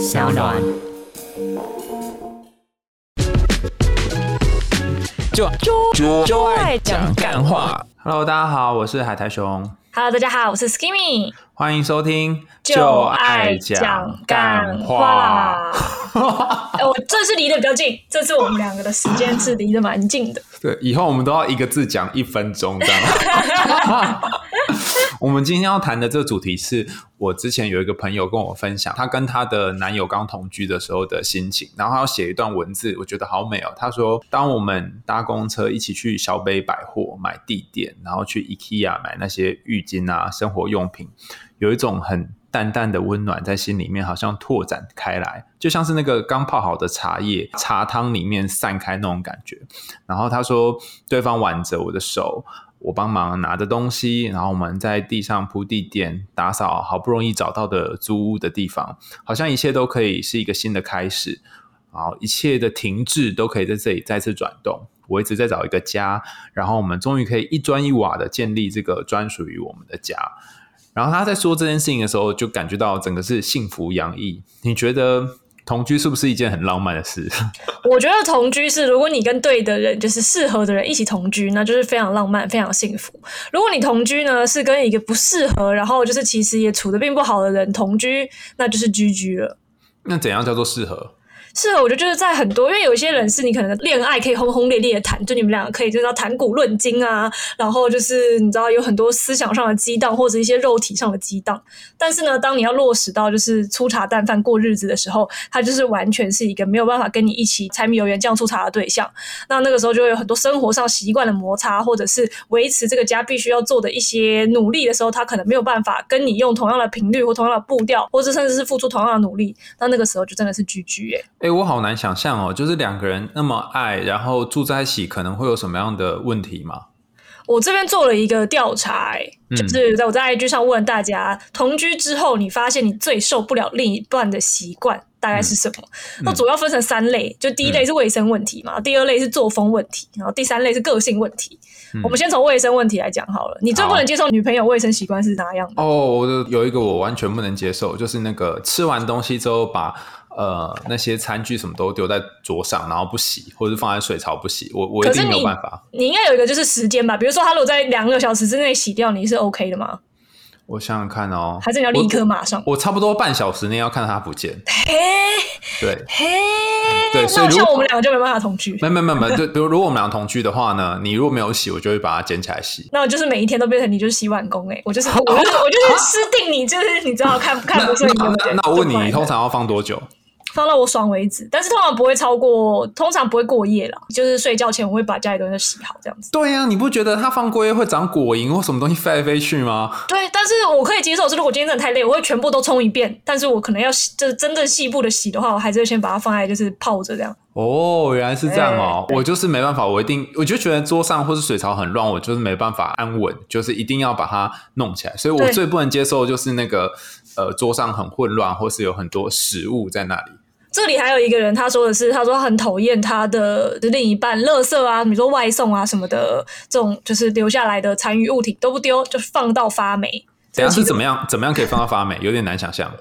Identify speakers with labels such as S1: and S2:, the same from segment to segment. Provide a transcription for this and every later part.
S1: 小暖。
S2: 就
S3: 就
S2: 就爱讲干话。
S3: Hello，大家好，我是海苔熊
S1: ，Hello，大家好，我是 Skimmy，
S3: 欢迎收听
S1: 就爱讲干话。哎我这次离得比较近，这次我们两个的时间是离得蛮近的。
S3: 对，以后我们都要一个字讲一分钟这样。我们今天要谈的这个主题是我之前有一个朋友跟我分享，她跟她的男友刚同居的时候的心情，然后她要写一段文字，我觉得好美哦。她说，当我们搭公车一起去小北百货买地垫，然后去 IKEA 买那些浴巾啊、生活用品，有一种很淡淡的温暖在心里面，好像拓展开来，就像是那个刚泡好的茶叶，茶汤里面散开那种感觉。然后他说，对方挽着我的手，我帮忙拿着东西，然后我们在地上铺地垫，打扫好不容易找到的租屋的地方，好像一切都可以是一个新的开始。然后一切的停滞都可以在这里再次转动。我一直在找一个家，然后我们终于可以一砖一瓦的建立这个专属于我们的家。然后他在说这件事情的时候，就感觉到整个是幸福洋溢。你觉得同居是不是一件很浪漫的事？
S1: 我觉得同居是，如果你跟对的人，就是适合的人一起同居，那就是非常浪漫、非常幸福。如果你同居呢，是跟一个不适合，然后就是其实也处的并不好的人同居，那就是居居了。
S3: 那怎样叫做适合？
S1: 是，我觉得就是在很多，因为有些人是你可能恋爱可以轰轰烈烈的谈，就你们两个可以就是谈古论今啊，然后就是你知道有很多思想上的激荡或者一些肉体上的激荡，但是呢，当你要落实到就是粗茶淡饭过日子的时候，他就是完全是一个没有办法跟你一起柴米油盐酱醋茶的对象。那那个时候就会有很多生活上习惯的摩擦，或者是维持这个家必须要做的一些努力的时候，他可能没有办法跟你用同样的频率或同样的步调，或者甚至是付出同样的努力。那那个时候就真的是居居哎。
S3: 哎、我好难想象哦，就是两个人那么爱，然后住在一起，可能会有什么样的问题吗？
S1: 我这边做了一个调查、就是在我在 IG 上问大家，同居之后你发现你最受不了另一半的习惯大概是什么？
S3: 嗯
S1: 那主要分成三类，就第一类是卫生问题嘛，第二类是作风问题，然后第三类是个性问题。我们先从卫生问题来讲好了，你最不能接受女朋友卫生习惯是哪样的？
S3: 哦，我的有一个我完全不能接受，就是那个吃完东西之后把呃那些餐具什么都丢在桌上，然后不洗，或者是放在水槽不洗，我我一定没有办法。
S1: 你应该有一个就是时间吧，比如说他如果在两个小时之内洗掉，你是 OK 的吗？
S3: 我想想看哦，
S1: 还是你要立刻马上？
S3: 我差不多半小时内要看到它不见。
S1: 嘿，
S3: 对，
S1: 嘿，
S3: 对所以如果
S1: 我们两个就没办法同居。
S3: 没没没没，就 比如如果我们俩同居的话呢，你如果没有洗，我就会把它捡起来洗。
S1: 那我就是每一天都变成你就是洗碗工哎、我就是 我就是我就是私定你，就是你知道看看不顺
S3: 那
S1: 眼
S3: 那那我问你，你通常要放多久？
S1: 放到我爽为止，但是通常不会超过，通常不会过夜了，就是睡觉前我会把家里东西洗好这样子。
S3: 对呀、你不觉得它放过夜会长果蝇或什么东西飞来飞去吗？
S1: 对，但是我可以接受是，如果今天真的太累，我会全部都冲一遍。但是我可能要洗就是真正细部的洗的话，我还是会先把它放在就是泡着这样。
S3: 哦，原来是这样哦！
S1: 对
S3: 我就是没办法，我一定我就觉得桌上或是水槽很乱，我就是没办法安稳，就是一定要把它弄起来。所以我最不能接受的就是那个呃桌上很混乱，或是有很多食物在那里。
S1: 这里还有一个人，他说的是，他说很讨厌他的另一半，垃圾啊，比如说外送啊什么的，这种就是留下来的残余物体都不丢，就放到发霉。
S3: 怎样是怎？
S1: 么
S3: 样？怎么样可以放到发霉？有点难想象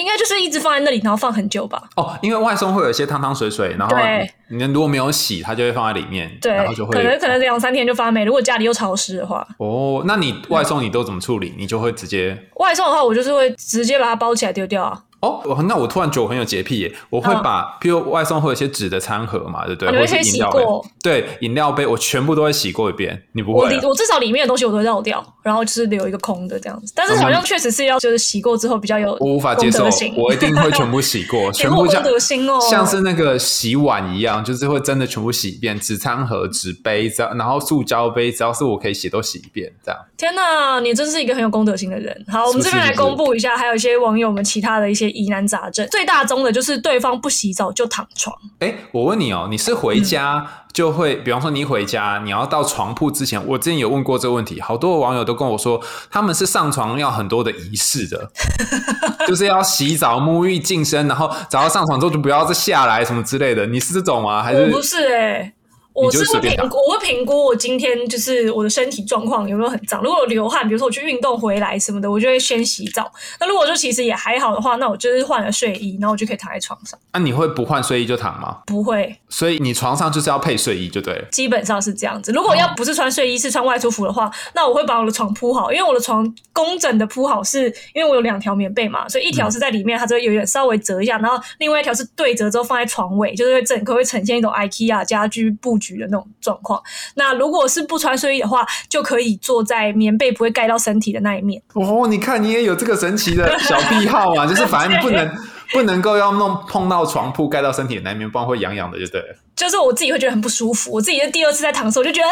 S1: 应该就是一直放在那里，然后放很久吧。
S3: 哦。因为外送会有一些汤汤水水，然后
S1: 对
S3: 你如果没有洗，它就会放在里面，
S1: 对
S3: 然后就，会
S1: 可能可能两三天就发霉。如果家里又潮湿的话，
S3: 哦。那你外送你都怎么处理？你就会直接
S1: 外送的话，我就是会直接把它包起来丢掉啊。
S3: 哦，我那我突然觉得我很有洁癖耶！我会把，譬如外送会有一些纸的餐盒嘛，对不对？或者
S1: 哦你会先洗过，
S3: 对，饮料杯我全部都会洗过一遍。你不会啊？
S1: 我我至少里面的东西我都会绕掉，然后就是留一个空的这样子。但是好像确实是要就是洗过之后比较有
S3: 我无法接受我一定会全部洗过，全部像
S1: 你好公德心哦
S3: 像是那个洗碗一样，就是会真的全部洗一遍，纸餐盒、纸杯，只要然后塑胶杯，只要是我可以洗都洗一遍，这样。
S1: 天呐，你真是一个很有公德心的人。好，我们这边来公布一下，还有一些网友们其他的一些疑难杂症。最大宗的就是对方不洗澡就躺床，
S3: 哎，我问你哦，你是回家就会，比方说你一回家，你要到床铺之前，我之前有问过这个问题，好多的网友都跟我说，他们是上床要很多的仪式的，就是要洗澡、沐浴、净身，然后只要上床之后就不要再下来什么之类的。你是这种吗？还是
S1: 我不是哎、我
S3: 是
S1: 会评估，我会评估我今天就是我的身体状况有没有很脏。如果有流汗，比如说我去运动回来什么的，我就会先洗澡。那如果就其实也还好的话，那我就是换了睡衣，然后我就可以躺在床上，
S3: 那、你会不换睡衣就躺吗？
S1: 不会，
S3: 所以你床上就是要配睡衣就对了。
S1: 基本上是这样子。如果要不是穿睡衣，是穿外出服的话，那我会把我的床铺好，因为我的床工整的铺好是，因为我有两条棉被嘛，所以一条是在里面，它就会有点稍微折一下，然后另外一条是对折之后放在床尾，就是会整个会呈现一种 IKEA 家居布局的那种状况。那如果是不穿睡衣的话，就可以坐在棉被不会盖到身体的那一面。
S3: 哦，你看你也有这个神奇的小癖好啊，就是反正不能不能够要弄碰到床铺盖到身体的那一面，不然会痒痒的，就对了。
S1: 就是我自己会觉得很不舒服，我自己的第二次在躺的时候，我就觉得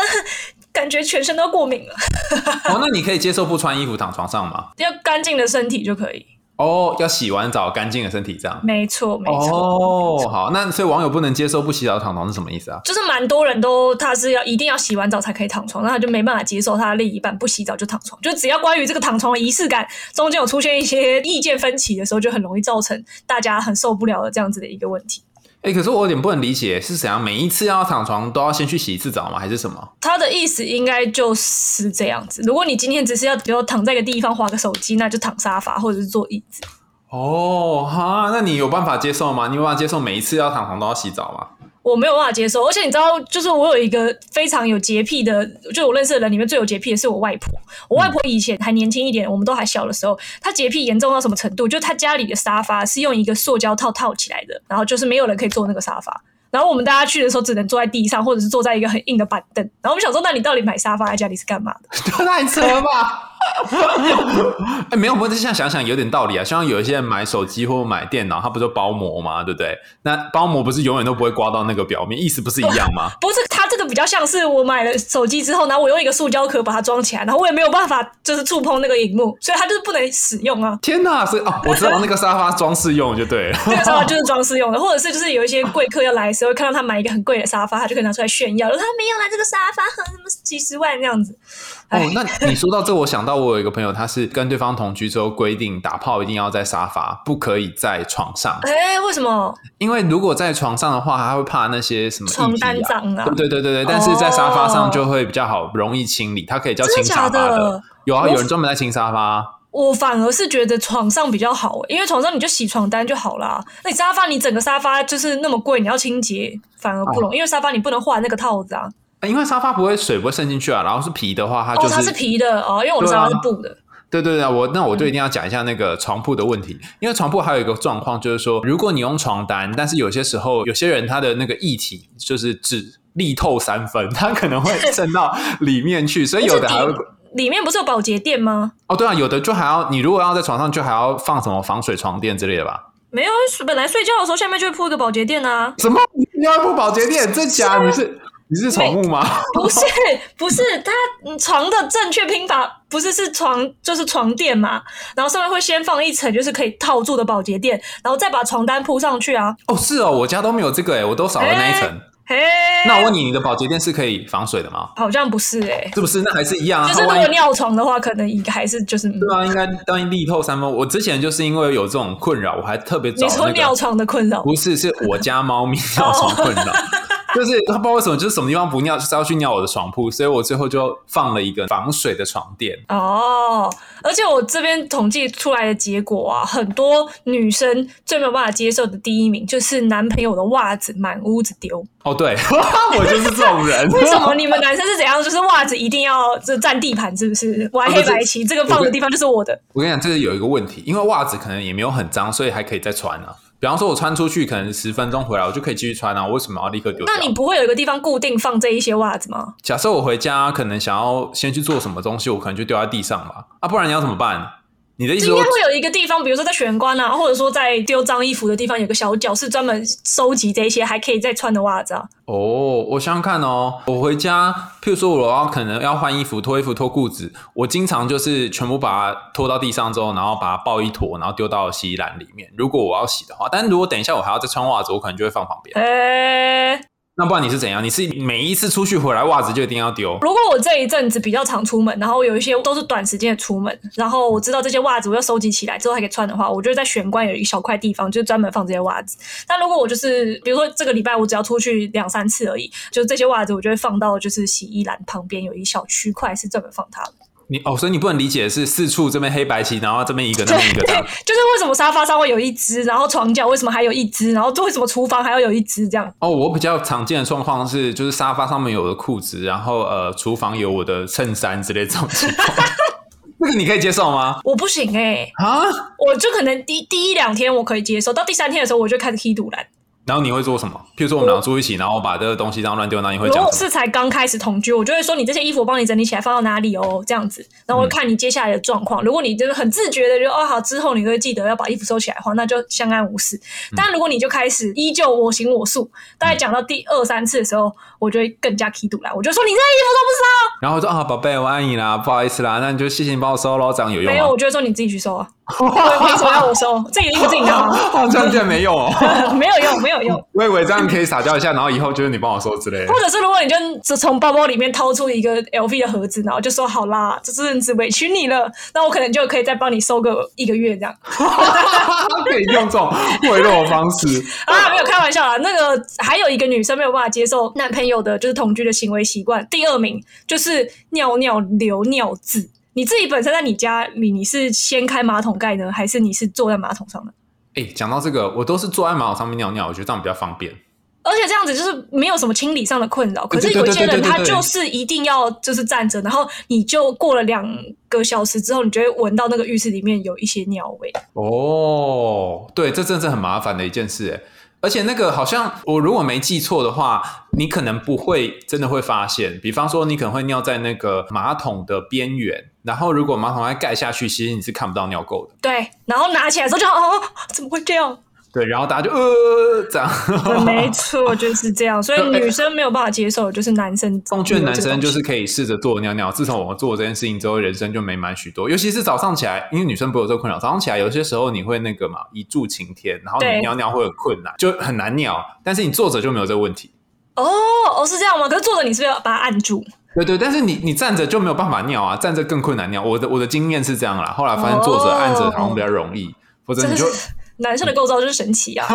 S1: 感觉全身都过敏了，
S3: 哦，那你可以接受不穿衣服躺床上吗？
S1: 要干净的身体就可以。
S3: 哦，要洗完澡干净的身体这样。
S1: 没错，没错。
S3: 哦，好，那所以网友不能接受不洗澡躺床是什么意思啊？
S1: 就是蛮多人都他是要一定要洗完澡才可以躺床，那他就没办法接受他的另一半不洗澡就躺床。就只要关于这个躺床的仪式感中间有出现一些意见分歧的时候，就很容易造成大家很受不了的这样子的一个问题。
S3: 哎、可是我有点不能理解，是怎样？每一次要躺床都要先去洗一次澡吗？还是什么？
S1: 他的意思应该就是这样子。如果你今天只是要比如躺在一个地方划个手机，那就躺沙发或者是坐椅子。
S3: 哦，哈，那你有办法接受吗？你有办法接受每一次要躺床都要洗澡吗？
S1: 我没有办法接受，而且你知道，就是我有一个非常有洁癖的，就我认识的人里面最有洁癖的是我外婆。我外婆以前还年轻一点，我们都还小的时候，她洁癖严重到什么程度？就她家里的沙发是用一个塑胶套套起来的，然后就是没有人可以坐那个沙发。然后我们大家去的时候只能坐在地上，或者是坐在一个很硬的板凳。然后我们想说，那你到底买沙发在家里是干嘛的？
S3: 太扯了吧！哎、没有，不过现在想想有点道理啊。像有一些人买手机或买电脑，他不是包膜吗？对不对？那包膜不是永远都不会刮到那个表面，意思不是一样吗？
S1: 不是，它这个比较像是我买了手机之后，然后我用一个塑胶壳把它装起来，然后我也没有办法就是触碰那个荧幕，所以它就是不能使用啊。
S3: 天哪！所以哦，我知道那个沙发装饰用就对了。
S1: 这个沙发就是装饰用的，或者是就是有一些贵客要来的时候，看到他买一个很贵的沙发，他就可以拿出来炫耀，说他没有啦，这个沙发很什么几十万这样子。
S3: 哦，那 你说到这，我想到我有一个朋友，他是跟对方同居之后规定打炮一定要在沙发，不可以在床上，
S1: 哎、为什么
S3: 因为如果在床上的话，他会怕那些什么
S1: 床单
S3: 啊。
S1: 脏啊？
S3: 对对对对对，但是在沙发上就会比较好，容易清理。它可以叫清沙发
S1: 真的的
S3: 有啊，有人专门在清沙发。
S1: 我反而是觉得床上比较好、欸因为床上你就洗床单就好啦。那你沙发，你整个沙发就是那么贵，你要清洁反而不容易，因为沙发你不能换那个套子啊。
S3: 因为沙发不会水不会渗进去啊，然后是皮的话，它就
S1: 哦，它是皮的哦，因为我的沙发是布的。
S3: 对对对，我那我就一定要讲一下那个床铺的问题，因为床铺还有一个状况就是说，如果你用床单，但是有些时候有些人他的那个液体就是只力透三分，它可能会 渗到里面去，所以有的还会
S1: 里面不是有保洁垫吗？
S3: 哦，对啊，有的就还要你如果要在床上，就还要放什么防水床垫之类的吧？
S1: 没有，本来睡觉的时候下面就会铺一个保洁垫啊。
S3: 什么？你要铺保洁垫？真假？你是你是宠物吗？
S1: 不是不是，它嗯床的正确拼法不是是床就是床垫嘛，然后上面会先放一层就是可以套住的保洁垫，然后再把床单铺上去啊。
S3: 哦，是哦，我家都没有这个哎，我都少了那一层。
S1: 嘿，
S3: 那我问你，你的保洁垫是可以防水的吗？
S1: 好像不是哎、
S3: 是不是？那还是一样啊。
S1: 就是
S3: 它万一
S1: 如果尿床的话，可能应该还是就是
S3: 对啊，应该当然力透三分。我之前就是因为有这种困扰，我还特别找
S1: 你说
S3: 那个，
S1: 尿床的困扰。
S3: 不是，是我家猫咪尿床困扰。就是他不知道为什么，就是什么地方不尿，就是要去尿我的床铺，所以我最后就放了一个防水的床垫。
S1: 哦，而且我这边统计出来的结果啊，很多女生最没有办法接受的第一名就是男朋友的袜子满屋子丢。
S3: 哦，对，我就是这种人。
S1: 为什么你们男生是怎样？就是袜子一定要这占地盘，是不是？我还黑白棋，这个放的地方就是我的。
S3: 我跟你讲，这是有一个问题，因为袜子可能也没有很脏，所以还可以再穿啊。比方说，我穿出去可能十分钟回来，我就可以继续穿啊。我为什么要立刻丢掉？
S1: 那你不会有一个地方固定放这一些袜子吗？
S3: 假设我回家可能想要先去做什么东西，我可能就丢在地上吧。啊，不然你要怎么办？你的意思
S1: 应该会有一个地方，比如说在玄关啊，或者说在丢脏衣服的地方，有个小角是专门收集这些还可以再穿的袜子啊。
S3: 哦，我想想看哦，我回家，譬如说我要可能要换衣服、脱衣服、脱裤子，我经常就是全部把它拖到地上之后，然后把它抱一坨，然后丢到洗衣篮里面。如果我要洗的话，但如果等一下我还要再穿袜子，我可能就会放旁边。
S1: 哎、
S3: 那不然你是怎样？你是每一次出去回来袜子就一定要丢？
S1: 如果我这一阵子比较常出门，然后有一些都是短时间的出门，然后我知道这些袜子我要收集起来之后还可以穿的话，我就在玄关有一小块地方，就是专门放这些袜子。但如果我就是比如说这个礼拜我只要出去两三次而已，就这些袜子我就会放到就是洗衣篮旁边有一小区块是专门放它的。
S3: 你哦，所以你不能理解的是四处这边黑白棋，然后这边一个，那边一个这
S1: 对。就是为什么沙发上会有一只，然后床脚为什么还有一只，然后为什么厨房还要有一只这样？
S3: 哦，我比较常见的状况是，就是沙发上面有我的裤子，然后呃，厨房有我的衬衫之类这种情况。这个你可以接受吗？
S1: 我不行哎、
S3: 啊？
S1: 我就可能第第一两天我可以接受，到第三天的时候我就开始踢堵拦。
S3: 然后你会做什么？譬如说我们两个住一起，然后把这个东西这样乱丢，那你会
S1: 如
S3: 讲什么？
S1: 果是才刚开始同居，我就会说你这些衣服我帮你整理起来，放到哪里哦，这样子。然后我会看你接下来的状况。如果你就是很自觉的就哦好，之后你会记得要把衣服收起来的话，那就相安无事。但如果你就开始依旧我行我素，大概讲到第二三次的时候，我就会更加踢堵来，我就说你这些衣服都不收。
S3: 然后我说啊，宝贝，我爱你啦，不好意思啦，那你就谢谢你帮我收喽，这样有用
S1: 没有，我就会说你自己去收啊，我也没什么要我收，自己的衣服自己拿啊，
S3: 好像竟然没有哦，
S1: 没有用，没有用。
S3: 我以为这样可以撒娇一下，然后以后就是你帮我收之类的
S1: 或。者是如果你就只从包包里面掏出一个 LV 的盒子，然后就说好啦，这阵子委屈你了，那我可能就可以再帮你收个一个月这样
S3: 可以用这种贿赂的方式。
S1: 啊，没有开玩笑啦。那个还有一个女生没有办法接受男朋友的就是同居的行为习惯，第二名就是尿尿留尿渍。你自己本身在你家里，你是掀开马桶盖呢，还是你是坐在马桶上的？
S3: 哎，讲到这个，我都是坐在马桶上面尿尿，我觉得这样比较方便。
S1: 而且这样子就是没有什么清理上的困扰。可是有些人他就是一定要就是站着，然后你就过了两个小时之后，你就会闻到那个浴室里面有一些尿味。
S3: 哦，对，这真的是很麻烦的一件事，哎。而且那个好像我如果没记错的话，你可能不会真的会发现。比方说，你可能会尿在那个马桶的边缘，然后如果马桶盖盖下去，其实你是看不到尿垢的。
S1: 对，然后拿起来之后就哦，怎么会这样？
S3: 对，然后大家就呃这样。
S1: 对 没错，就是这样。所以 女生没有办法接受，就是男生
S3: 奉劝男生就是可以试着做尿尿。自从我做这件事情之后，人生就美满许多。尤其是早上起来，因为女生不会有这个困扰，早上起来有些时候你会那个嘛，一柱擎天，然后你尿尿会很困难，就很难尿。但是你坐着就没有这个问题。
S1: 哦哦是这样吗？可是坐着你是不是要把它按住？
S3: 对对，但是你你站着就没有办法尿啊，站着更困难尿。我的我的经验是这样啦，后来发现坐着、
S1: 哦
S3: 按着好像比较容易，否则你就。
S1: 男生的构造就是神奇啊！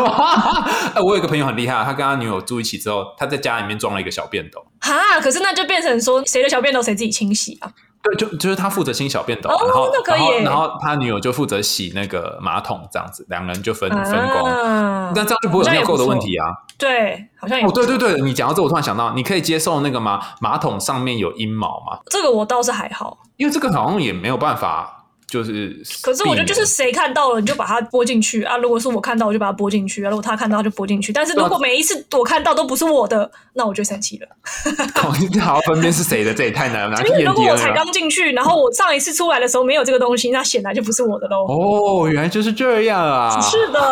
S3: 哎，我有一个朋友很厉害，他跟他女友住一起之后，他在家里面装了一个小便斗。
S1: 哈，可是那就变成说谁的小便斗谁自己清洗啊？
S3: 对，就就是他负责清小便斗，
S1: 哦
S3: 然后
S1: 那可以
S3: 然后然后他女友就负责洗那个马桶，这样子，两人就分、分工。
S1: 啊
S3: 那这样就不会有尿垢的问题啊！
S1: 对，好像也
S3: 哦，对对对，你讲到这，我突然想到，你可以接受那个吗？马桶上面有阴毛吗？
S1: 这个我倒是还好，
S3: 因为这个好像也没有办法，就是
S1: 可是我觉得就是谁看到了你就把它播进去啊，如果是我看到我就把它播进去啊，如果他看到就播进去。但是如果每一次我看到都不是我的，那我就生气了。
S3: 好好分辨是谁的，这也太难了，拿去验
S1: 因为如果我才。刚进去，然后我上一次出来的时候没有这个东西，那显然就不是我的喽。
S3: 哦，原来就是这样啊！
S1: 是的，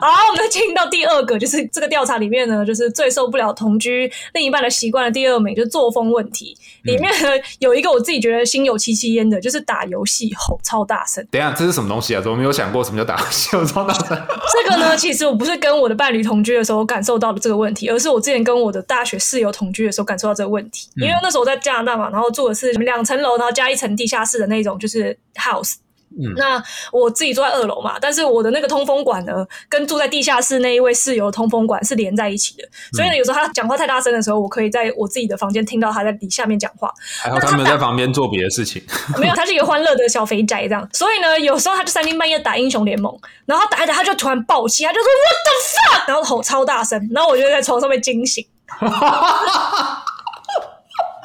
S1: 好，我们进到第二个，就是这个调查里面呢，就是最受不了同居另一半的习惯的第二名，就是作风问题。里面呢有一个我自己觉得心有戚戚焉的，就是打游戏吼超大声。
S3: 等一下，这是什么东西啊？怎么没有想过什么叫打游戏？我超大声。
S1: 这个呢，其实我不是跟我的伴侣同居的时候感受到的这个问题，而是我之前跟我的大学室友同居的时候感受到这个问题。因为那时候我在加拿大嘛，然后住的是两层楼，然后加一层地下室的那种，就是 house。
S3: 嗯
S1: 那我自己住在二楼嘛，但是我的那个通风管呢，跟住在地下室那一位室友的通风管是连在一起的，所以呢，有时候他讲话太大声的时候，我可以在我自己的房间听到他在底下面讲话。
S3: 还好他没有在旁边做别的事情。
S1: 没有，他是一个欢乐的小肥宅这样。所以呢，有时候他就三更半夜打英雄联盟，然后打一打他就突然爆气，他就说 What the fuck，然后吼超大声，然后我就在床上被惊醒，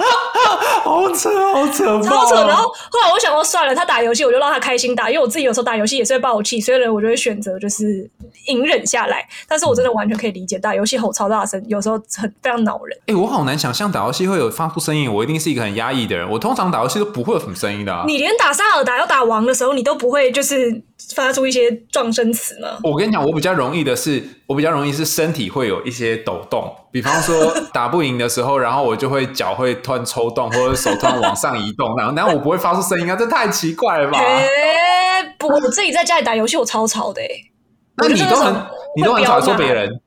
S3: 好扯，好扯爆！
S1: 超扯。然后后来我想说算了，他打游戏我就让他开心打，因为我自己有时候打游戏也是会爆气，所以呢，我就会选择就是隐忍下来。但是我真的完全可以理解，打游戏吼超大声，有时候很非常恼人。
S3: 哎、我好难想象打游戏会有发出声音，我一定是一个很压抑的人。我通常打游戏都不会有什么声音的、啊。
S1: 你连打萨尔达要打王的时候，你都不会就是发出一些撞声词吗？
S3: 我跟你讲，我比较容易的是，我比较容易是身体会有一些抖动，比方说 打不赢的时候，然后我就会脚会突然抽动，或者手突然往上移动，然后但我不会发出声音啊，这太奇怪了吧？
S1: 哎、不，我自己在家里打游戏，我超吵的哎、
S3: 那你都很你都很少
S1: 会飙骂
S3: 说别人，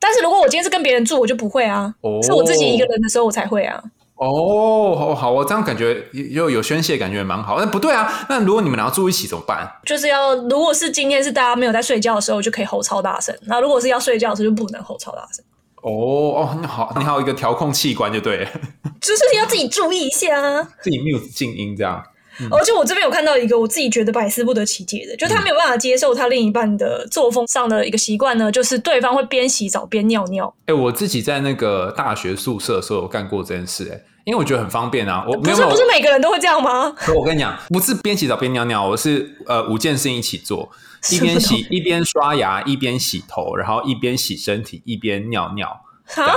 S1: 但是如果我今天是跟别人住，我就不会啊，
S3: 哦
S1: 是我自己一个人的时候我才会啊。
S3: 哦，好好，我这样感觉又有宣泄，感觉蛮好。那不对啊，那如果你们俩要住一起怎么办？
S1: 就是要，如果是今天是大家没有在睡觉的时候，就可以吼超大声；那如果是要睡觉的时候，就不能吼超大声。
S3: 哦哦，你好，你还有一个调控器官就对了，
S1: 就是要自己注意一下啊。
S3: 自己 mute 静音这样。
S1: 而且我这边有看到一个我自己觉得百思不得其解的，就他没有办法接受他另一半的作风上的一个习惯呢，就是对方会边洗澡边尿尿。
S3: 哎、我自己在那个大学宿舍的时候有干过这件事、哎，因为我觉得很方便啊。我
S1: 不是不是每个人都会这样吗？
S3: 可 我跟你讲，不是边洗澡边尿尿，我是呃五件事情一起做，一边洗一边刷牙，一边洗头，然后一边洗身体，一边尿尿，这样
S1: 啊，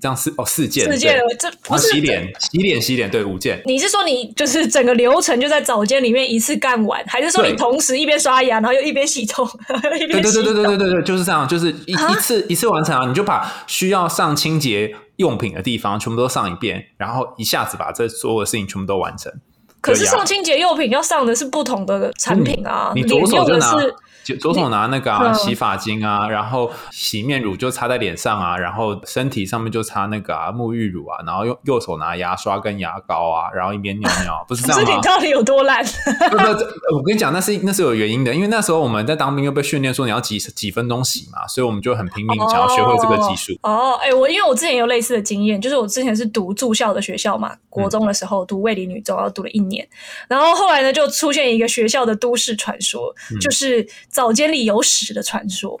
S3: 这样四哦四件四
S1: 件这
S3: 洗脸洗脸洗脸对五件。
S1: 你是说你就是整个流程就在澡间里面一次干完还是说你同时一边刷牙然后又一边洗头
S3: 对对对对对对对就是这样就是一一次一次完成啊你就把需要上清洁用品的地方全部都上一遍然后一下子把这所有的事情全部都完成。
S1: 可是上清洁用品要上的是不同的产品啊
S3: 你左手
S1: 这个是
S3: 左手拿那个啊
S1: 嗯
S3: 洗发精啊，然后洗面乳就擦在脸上啊，然后身体上面就擦那个啊沐浴乳啊，然后用右手拿牙刷跟牙膏啊，然后一边尿尿，不是这
S1: 可
S3: 样吗？
S1: 是你到底有多烂？
S3: 不不，我跟你讲，那是那是有原因的，因为那时候我们在当兵又被训练说你要几几分钟洗嘛，所以我们就很拼命想要学会这个技术。
S1: 哦，哎、我因为我之前有类似的经验，就是我之前是读住校的学校嘛，国中的时候读卫理女中，然后读了一年，然后后来呢就出现一个学校的都市传说，就是早间里有屎的传说。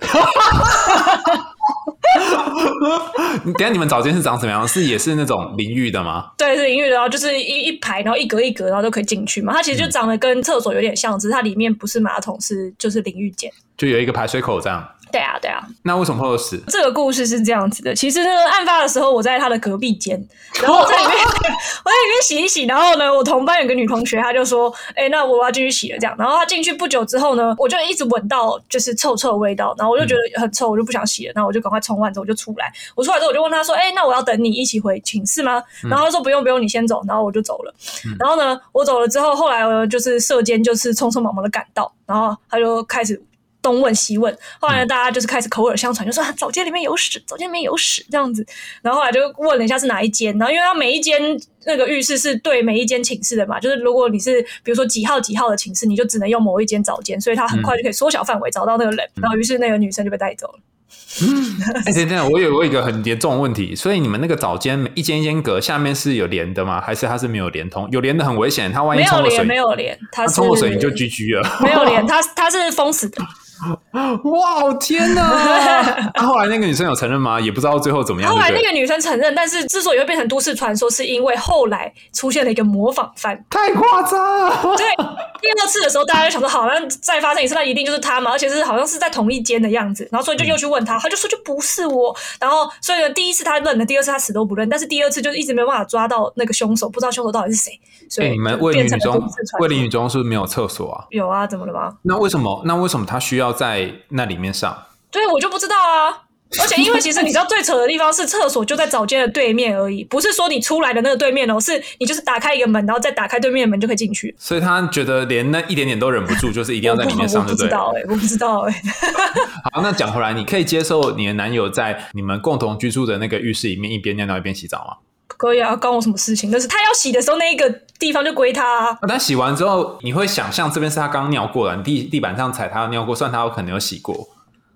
S3: 你等下你们早间是长什么样？是也是那种淋浴的吗？
S1: 对，是淋浴的，然后就是一一排，然后一格一格，然后都可以进去嘛。它其实就长得跟厕所有点像，只是它里面不是马桶，是就是淋浴间。
S3: 就有一个排水口这样。
S1: 对啊，对啊，
S3: 那为什么会有屎？
S1: 这个故事是这样子的。其实呢，案发的时候我在他的隔壁间，然后我在里面，我在里面洗一洗。然后呢，我同班有个女同学，她就说：“哎、那我要进去洗了。”这样，然后她进去不久之后呢，我就一直闻到就是臭臭的味道，然后我就觉得很臭，我就不想洗了。然后我就赶快冲完之后我就出来。我出来之后我就问她说：“哎、那我要等你一起回寝室吗？”然后她说：“不用不用，你先走。”然后我就走了。然后呢，我走了之后，后来我，就是社监就是匆匆忙忙的赶到，然后他就开始东问西问，后来呢，大家就是开始口耳相传，就说啊，早间里面有屎，早间里面有屎这样子。然后后来就问了一下是哪一间，然后因为他每一间那个浴室是对每一间寝室的嘛，就是如果你是比如说几号几号的寝室，你就只能用某一间早间，所以他很快就可以缩小范围找到那个人。然后于是那个女生就被带走了。
S3: 哎、等等，我有我有一个很严重的问题，所以你们那个早间每一间一间隔下面是有连的吗？还是它是没有连通？有连的很危险，它万一
S1: 没有连，没有连，他
S3: 冲了水你就 GG 了。
S1: 没有连，它它是封死的。
S3: 哇，天哪！那、后来那个女生有承认吗？也不知道最后怎么样。
S1: 后来那个女生承认，但是之所以会变成都市传说，是因为后来出现了一个模仿犯。
S3: 太夸张了。
S1: 对，第二次的时候，大家就想说，好，像再发生一次，那一定就是他嘛，而且是好像是在同一间的样子，然后所以就又去问他，他就说就不是我，然后所以呢，第一次他认了，第二次他死都不认，但是第二次就是一直没有办法抓到那个凶手，不知道凶手到底是谁，所
S3: 哎、
S1: 以
S3: 你们
S1: 就
S3: 卫理女中。卫理女中是不是没有厕所啊？
S1: 有啊，怎么了吗？
S3: 那为什么？那为什么他需要在那里面上？
S1: 对，我就不知道啊。而且，因为其实你知道最扯的地方是厕所就在澡间的对面而已，不是说你出来的那个对面哦，是你就是打开一个门，然后再打开对面的门就可以进去。
S3: 所以他觉得连那一点点都忍不住，就是一定要在里面上，
S1: 我
S3: 就对了。
S1: 不知道哎、我不知道哎、
S3: 好，那讲回来，你可以接受你的男友在你们共同居住的那个浴室里面一边尿尿一边洗澡吗？
S1: 可以啊，关我什么事情？但是他要洗的时候，那一个地方就归他、啊。
S3: 啊但洗完之后，你会想象这边是他刚尿过了，你地地板上踩他的尿过，算他有可能有洗过。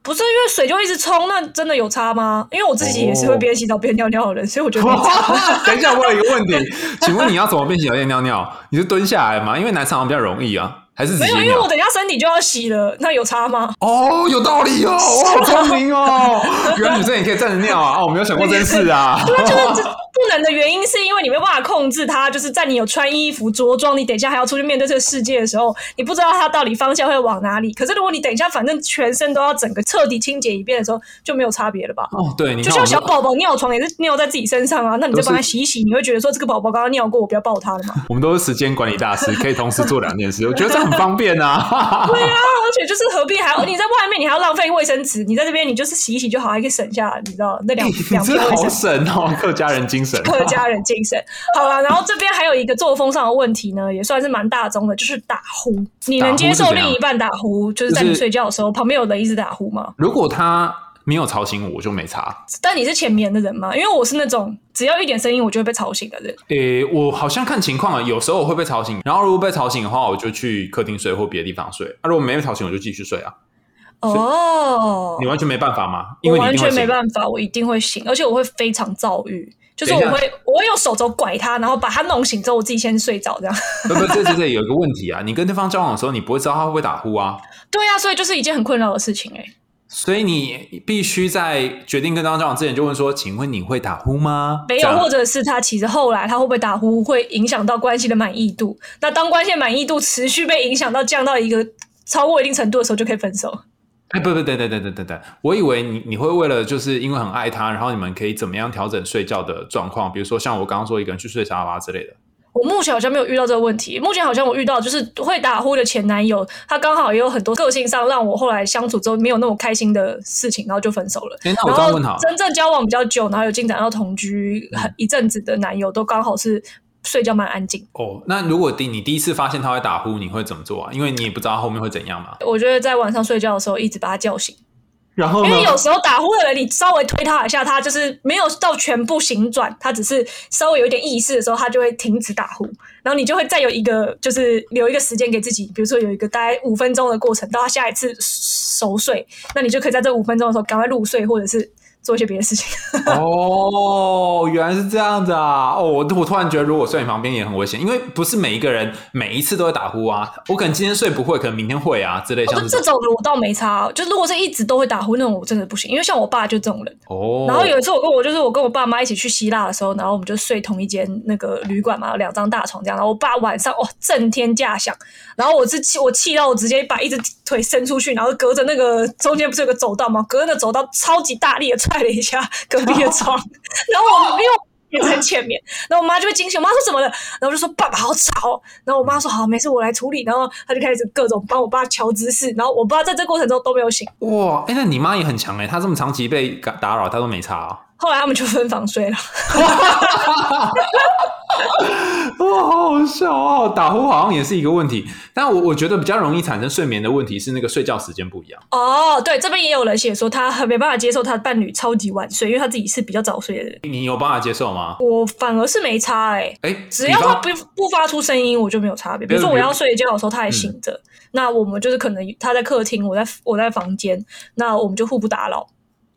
S1: 不是因为水就一直冲，那真的有差吗？因为我自己也是会边洗澡边尿尿的人，所以我觉得。
S3: 等一下，我有一个问题，请问你要怎么边洗澡边尿尿？你是蹲下来吗？因为男生好像比较容易啊，还是
S1: 没有，因为我？等一下身体就要洗了，那有差吗？
S3: 哦，有道理哦，我好聪明哦，原来女生也可以站着尿啊！哦，我没有想过这件事啊。
S1: 对啊，就是这不能的原因，是因为你没有办法控制它。就是在你有穿衣服着装，你等一下还要出去面对这个世界的时候，你不知道它到底方向会往哪里。可是如果你等一下反正全身都要整个彻底清洁一遍的时候，就没有差别了吧？
S3: 哦，对，你
S1: 就像小宝宝尿床也是尿在自己身上啊，那你
S3: 就
S1: 帮他洗一洗，你会觉得说这个宝宝刚刚尿过，我不要抱他了嘛？
S3: 我们都是时间管理大师，可以同时做两件事，我觉得这很方便啊。
S1: 对啊，而且就是何必还要你在外面你还要浪费卫生纸，你在这边你就是洗一洗就好，还可以省下你知道那两 两
S3: 真的好
S1: 片卫生纸。
S3: 省哦，客家人精神。
S1: 客家人精神，好了，然后这边还有一个作风上的问题呢，也算是蛮大宗的，就是打呼。你能接受另一半打呼，就是在你睡觉的时候旁边有人一直打呼吗？
S3: 如果他没有吵醒我，我就没差。
S1: 但你是浅眠的人吗？因为我是那种只要一点声音我就会被吵醒的人。
S3: 诶，我好像看情况啊，有时候我会被吵醒，然后如果被吵醒的话，我就去客厅睡或别的地方睡。啊，如果没被吵醒，我就继续睡啊。
S1: 哦，
S3: 你完全没办法吗？因
S1: 为完全没办法，我一定会醒，而且我会非常躁郁，就是我会我会用手肘拐他，然后把他弄醒之后，我自己先睡着，这样。
S3: 不不，这这这有一个问题啊，你跟对方交往的时候，你不会知道他会不会打呼啊，
S1: 对啊，所以就是一件很困扰的事情哎、
S3: 所以你必须在决定跟对方交往之前就问说：“请问你会打呼吗？”
S1: 没有，或者是他其实后来他会不会打呼，会影响到关系的满意度。那当关系的满意度持续被影响到降到一个超过一定程度的时候，就可以分手。
S3: 哎，不不，等等等等等等，我以为你你会为了就是因为很爱他，然后你们可以怎么样调整睡觉的状况，比如说像我刚刚说一个人去睡沙发之类的。
S1: 我目前好像没有遇到这个问题。目前好像我遇到就是会打呼的前男友，他刚好也有很多个性上让我后来相处之后没有那么开心的事情，然后就分手了。真正交往比较久，然后有进展到同居很一阵子的男友，都刚好是睡觉蛮安静。
S3: 哦，那如果第你第一次发现他会打呼，你会怎么做啊？因为你也不知道后面会怎样嘛。
S1: 我觉得在晚上睡觉的时候一直把他叫醒。
S3: 然后
S1: 因为有时候打呼的人，你稍微推他一下，他就是没有到全部醒转，他只是稍微有一点意识的时候，他就会停止打呼，然后你就会再有一个就是留一个时间给自己，比如说有一个大概五分钟的过程，到他下一次熟睡，那你就可以在这五分钟的时候赶快入睡，或者是做一些别的事情。
S3: 哦，原来是这样子啊！哦，我我突然觉得，如果睡你旁边也很危险，因为不是每一个人每一次都会打呼啊。我可能今天睡不会，可能明天会啊之类，像
S1: 哦，
S3: 这种。
S1: 我倒没差，就如果是一直都会打呼那种，我真的不行，因为像我爸就这种人。
S3: 哦，
S1: 然后有一次我跟我就是我跟我爸妈一起去希腊的时候，然后我们就睡同一间那个旅馆嘛，两张大床这样。然后我爸晚上哦震天价响，然后我是气我气到我直接把一只腿伸出去，然后隔着那个中间不是有个走道吗？隔着那走道超级大力的踹了一下隔壁的床，然后我因为我也在前面，然后我妈就会惊醒，我妈说怎么了？然后我就说爸爸好吵哦，然后我妈说好没事我来处理，然后她就开始各种帮我爸调姿势，然后我爸在这过程中都没有醒，
S3: 哇，哎，那你妈也很强哎，她这么长期被打打扰，她都没差啊。
S1: 后来他们就分房睡了。
S3: 哇，好好笑哦！打呼好像也是一个问题，但我我觉得比较容易产生睡眠的问题是那个睡觉时间不一样。
S1: 哦，对，这边也有人写说他很没办法接受他的伴侣超级晚睡，因为他自己是比较早睡的人。
S3: 你有办法接受吗？
S1: 我反而是没差哎、
S3: 哎，
S1: 只要他不不发出声音，我就没有差别。比如说我要睡觉的时候，他还醒着，那我们就是可能他在客厅，我在我在房间，那我们就互不打扰，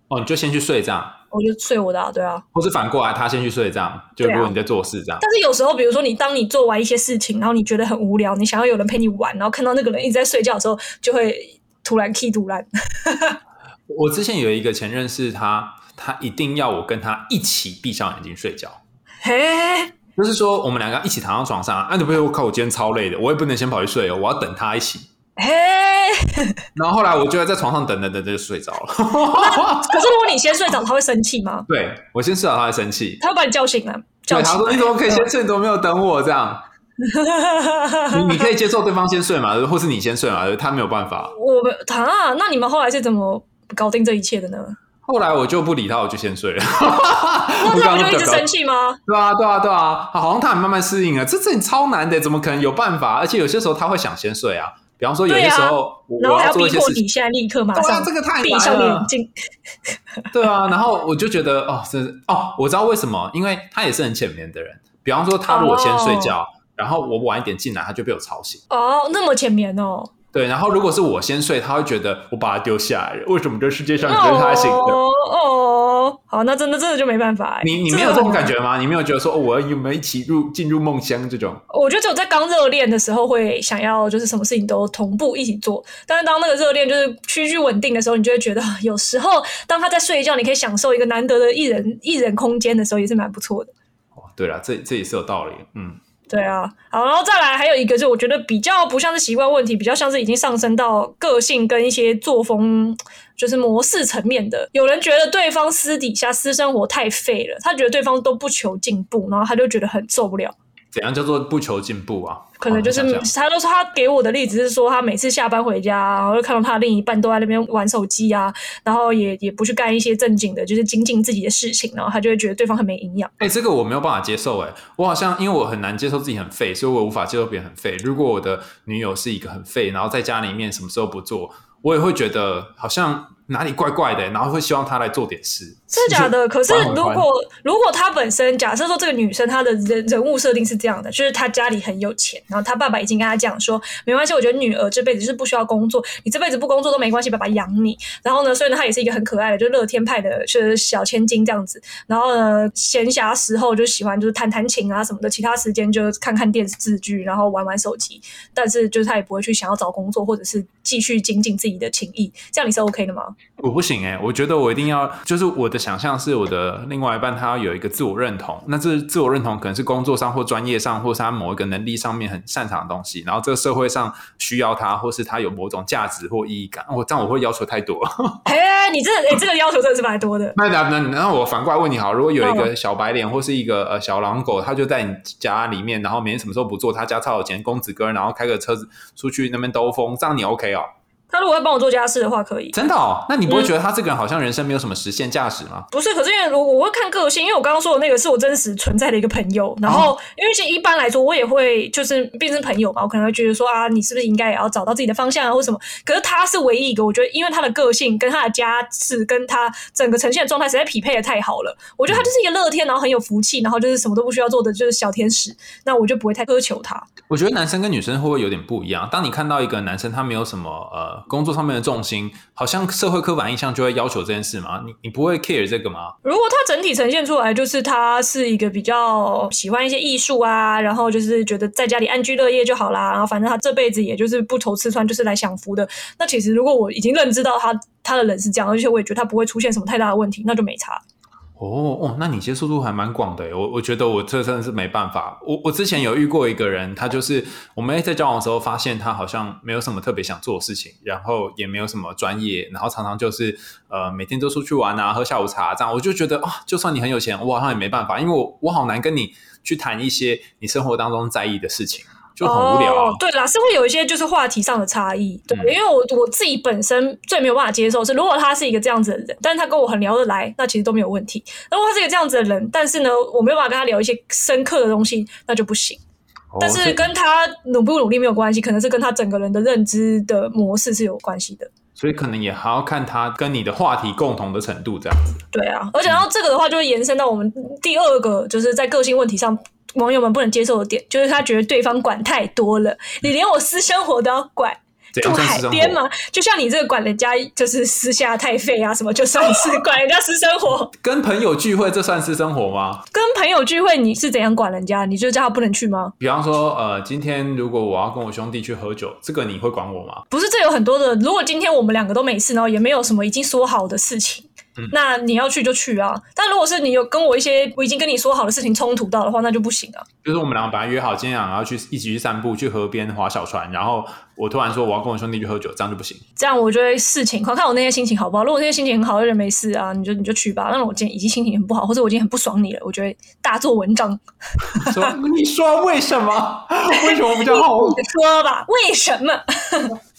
S3: 哦，你就先去睡这样，
S1: 我就睡我的、啊，对啊。
S3: 或是反过来他先去睡这样，就如果你在做事这样。
S1: 但是有时候，比如说你当你做完一些事情，然后你觉得很无聊，你想要有人陪你玩，然后看到那个人一直在睡觉的时候，就会突然 key 突然。
S3: 我之前有一个前任是他，他一定要我跟他一起闭上眼睛睡觉。
S1: 嘿，
S3: 就是说，我们两个一起躺到床上，啊，你不是我靠，我今天超累的，我也不能先跑去睡哦，我要等他一起。
S1: 嘿，
S3: 然后后来我就在床上等等等，等就睡着了。
S1: 可是如果你先睡着，他会生气吗？
S3: 对我先睡着，他会生气。
S1: 他会把你叫醒了？叫
S3: 对，他
S1: 醒
S3: 说你怎么可以先睡？你怎么没有等我？这样，你你可以接受对方先睡嘛，或是你先睡嘛？他没有办法。
S1: 我们啊，那你们后来是怎么搞定这一切的呢？
S3: 后来我就不理他，我就先睡了。
S1: 那他不就一直生气吗？
S3: 对啊，对啊，对啊，好像他很慢慢适应了，这这超难的，怎么可能有办法？而且有些时候他会想先睡啊，比方说有些时候我
S1: 要
S3: 我要做
S1: 逼迫你
S3: 一些事情，
S1: 现在立刻马
S3: 上啊，
S1: 上
S3: 这个太
S1: 闭上
S3: 难了
S1: 眼。睛。
S3: 对啊，然后我就觉得哦，这哦，我知道为什么，因为他也是很浅眠的人。比方说，他如果先睡觉，然后我晚一点进来，他就被我吵醒。
S1: 哦，那么浅眠哦。
S3: 对，然后如果是我先睡，他会觉得我把他丢下来了，为什么这世界上只有他醒的？
S1: 哦哦，好，那真的真的就没办法欸。
S3: 你你没有这种感觉吗？你没有觉得说，哦，我有没有一起入进入梦乡这种？
S1: 我觉得只有在刚热恋的时候会想要，就是什么事情都同步一起做。但是当那个热恋就是趋于稳定的时候，你就会觉得，啊有时候当他在睡觉，你可以享受一个难得的一人 一人空间的时候，也是蛮不错的。
S3: 哦，对了，这这也是有道理。嗯，
S1: 对啊，好，然后再来还有一个，就我觉得比较不像是习惯问题，比较像是已经上升到个性跟一些作风，就是模式层面的。有人觉得对方私底下私生活太废了，他觉得对方都不求进步，然后他就觉得很受不了。
S3: 怎样叫做不求进步啊？
S1: 可能就是他都说他给我的例子是说，他每次下班回家，然后就看到他的另一半都在那边玩手机啊，然后也也不去干一些正经的，就是精进自己的事情，然后他就会觉得对方很没营养。
S3: 哎、这个我没有办法接受。哎，我好像因为我很难接受自己很废，所以我无法接受别人很废。如果我的女友是一个很废，然后在家里面什么时候不做，我也会觉得好像哪里怪怪的，然后会希望他来做点事。
S1: 真的假的？可是如果如果她本身假设说这个女生她的人人物设定是这样的，就是她家里很有钱，然后她爸爸已经跟她讲说，没关系，我觉得女儿这辈子就是不需要工作，你这辈子不工作都没关系，爸爸养你。然后呢，所以呢，她也是一个很可爱的，就乐天派的，就是小千金这样子。然后呢，闲暇时候就喜欢就是弹弹琴啊什么的，其他时间就看看电视剧，然后玩玩手机。但是就是她也不会去想要找工作，或者是继续精进自己的情谊。这样你是 OK 的吗？
S3: 我不行哎、我觉得我一定要，就是我的想象是我的另外一半他要有一个自我认同，那这自我认同可能是工作上或专业上，或是他某一个能力上面很擅长的东西，然后这个社会上需要他，或是他有某种价值或意义感。我这样我会要求太多。
S1: 哎，你这哎、这个要求真的是蛮多的。
S3: 那那那那我反过来问你好，如果有一个小白脸或是一个呃小狼狗，他就在你家里面，然后每天什么时候不做，他家超有钱，公子哥，然后开个车子出去那边兜风，这样你 OK 哦？
S1: 他如果要帮我做家事的话，可以。
S3: 真的哦？那你不会觉得他这个人好像人生没有什么实现价值吗？
S1: 不是，可是因为我我会看个性，因为我刚刚说的那个是我真实存在的一个朋友，然后、因为其实一般来说我也会就是变成朋友嘛，我可能会觉得说啊，你是不是应该也要找到自己的方向啊或什么？可是他是唯一一个，我觉得因为他的个性跟他的家世跟他整个呈现的状态实在匹配的太好了，我觉得他就是一个乐天，然后很有福气，然后就是什么都不需要做的就是小天使，那我就不会太苛求他。
S3: 我觉得男生跟女生会不会有点不一样？当你看到一个男生他没有什么呃工作上面的重心，好像社会刻板印象就会要求这件事吗？你你不会 care 这个吗？
S1: 如果他整体呈现出来，就是他是一个比较喜欢一些艺术啊，然后就是觉得在家里安居乐业就好啦，然后反正他这辈子也就是不愁吃穿，就是来享福的。那其实如果我已经认知到他他的人是这样，而且我也觉得他不会出现什么太大的问题，那就没差。
S3: 哦哦，那你接受度还蛮广的。我我觉得我这真的是没办法。我我之前有遇过一个人，他就是我们在交往的时候发现他好像没有什么特别想做的事情，然后也没有什么专业，然后常常就是呃每天都出去玩啊，喝下午茶这样。我就觉得啊、就算你很有钱，我好像也没办法，因为我我好难跟你去谈一些你生活当中在意的事情，就很无聊啊。
S1: 哦。对啦，是会有一些就是话题上的差异。对，
S3: 嗯
S1: 因为我我自己本身最没有办法接受是，如果他是一个这样子的人，但是他跟我很聊得来，那其实都没有问题。如果他是一个这样子的人，但是呢，我没有办法跟他聊一些深刻的东西，那就不行。
S3: 哦
S1: 但是跟他努不努力没有关系，可能是跟他整个人的认知的模式是有关系的。
S3: 所以可能也还要看他跟你的话题共同的程度这样子。
S1: 对啊，而且然后这个的话就会延伸到我们第二个，就是在个性问题上，网友们不能接受的点，就是他觉得对方管太多了，你连我私生活都要管。住海？边嘛，就像你这个管人家就是私下太费啊什么，就算是管人家私生活。
S3: 跟朋友聚会这算私生活吗？
S1: 跟朋友聚会，你是怎样管人家？你就叫他不能去吗？
S3: 比方说，呃，今天如果我要跟我兄弟去喝酒，这个你会管我吗？
S1: 不是，这有很多的。如果今天我们两个都没事，然后也没有什么已经说好的事情，
S3: 嗯
S1: 那你要去就去啊。但如果是你有跟我一些我已经跟你说好的事情冲突到的话，那就不行啊。
S3: 就是我们两个本来约好今天晚上要去一起去散步，去河边划小船，然后我突然说我要跟我兄弟去喝酒，这样就不行。
S1: 这样我就会视情况，看我那天心情好不好。如果那天心情很好，有点没事啊，你就你就去吧。那我今天已经心情很不好，或者我已经很不爽你了，我就会大做文章。
S3: 说你说为什么？为什么比较好？
S1: 你说吧，为什么？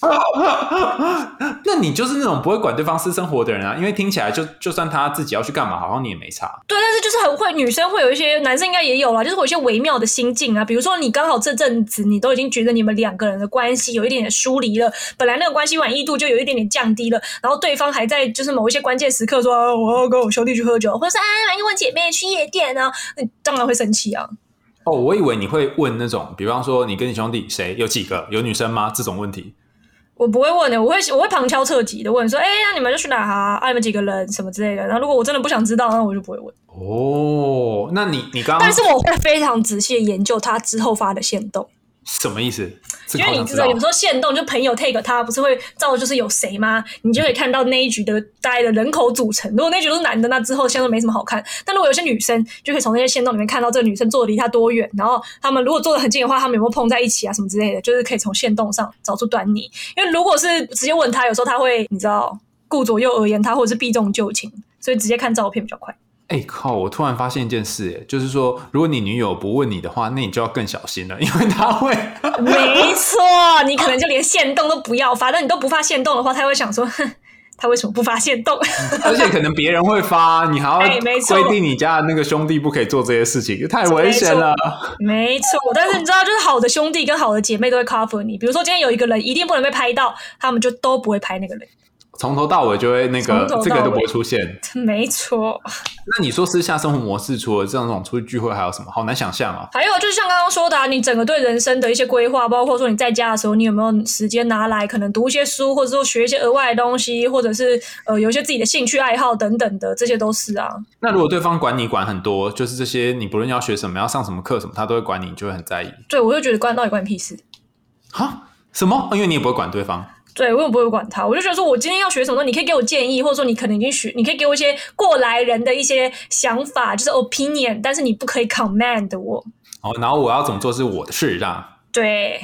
S3: 那你就是那种不会管对方私生活的人啊，因为听起来就就算他自己要去干嘛，好像你也没差。
S1: 对，但是就是很会，女生会有一些，男生应该也有啦，就是会有一些微妙的心境啊。比如说，你刚好这阵子你都已经觉得你们两个人的关系有一点点疏离了，本来那个关系满意度就有一点点降低了，然后对方还在就是某一些关键时刻说、啊、我要跟我兄弟去喝酒，或者是啊跟我姐妹去夜店啊，那你当然会生气啊。
S3: 哦，我以为你会问那种，比方说你跟你兄弟谁有几个，有女生吗？这种问题。
S1: 我不会问的，我会我会旁敲侧击的问说，哎、那你们就去哪啊？啊，你们几个人什么之类的。然后如果我真的不想知道，那我就不会问。
S3: 哦，那你你刚刚
S1: 但是我会非常仔细的研究他之后发的线动。
S3: 什么意思？
S1: 因为你
S3: 知道，
S1: 有时候限动就朋友 take 他，不是会照就是有谁吗？你就可以看到那一局的大概的人口组成。如果那一局都是男的，那之后线动没什么好看。但如果有些女生，就可以从那些线动里面看到这个女生坐的离他多远，然后他们如果坐的很近的话，他们有没有碰在一起啊什么之类的，就是可以从线动上找出端倪。因为如果是直接问他，有时候他会你知道顾左右而言他，或者是避重就轻，所以直接看照片比较快。
S3: 哎、靠！我突然发现一件事，哎，就是说，如果你女友不问你的话，那你就要更小心了，因为她会，
S1: 没错，你可能就连线动都不要发，但你都不发线动的话，她会想说，哼，她为什么不发线动？
S3: 而且可能别人会发，你还
S1: 哎没错
S3: 要规定你家的那个兄弟不可以做这些事情，太危险了。
S1: 没错，但是你知道，就是好的兄弟跟好的姐妹都会 cover 你。比如说今天有一个人一定不能被拍到，他们就都不会拍那个人。
S3: 从头到尾就会那个这个都不会出现。
S1: 没错。
S3: 那你说私下生活模式，除了这种出去聚会，还有什么？好难想象啊。
S1: 还有就是像刚刚说的、啊，你整个对人生的一些规划，包括说你在家的时候，你有没有时间拿来可能读一些书，或者说学一些额外的东西，或者是呃有一些自己的兴趣爱好等等的，这些都是啊。
S3: 那如果对方管你管很多，就是这些，你不论要学什么，要上什么课什么，他都会管你，你就会很在意。
S1: 对，我就觉得关到底关你屁事。
S3: 哈？什么？因为你也不会管对方。
S1: 对，我也不会管他，我就觉得说，我今天要学什么，你可以给我建议，或者说你可能已经学，你可以给我一些过来人的一些想法，就是 opinion，但是你不可以 command 我。
S3: 哦，然后我要怎么做是我的事，这样。
S1: 对，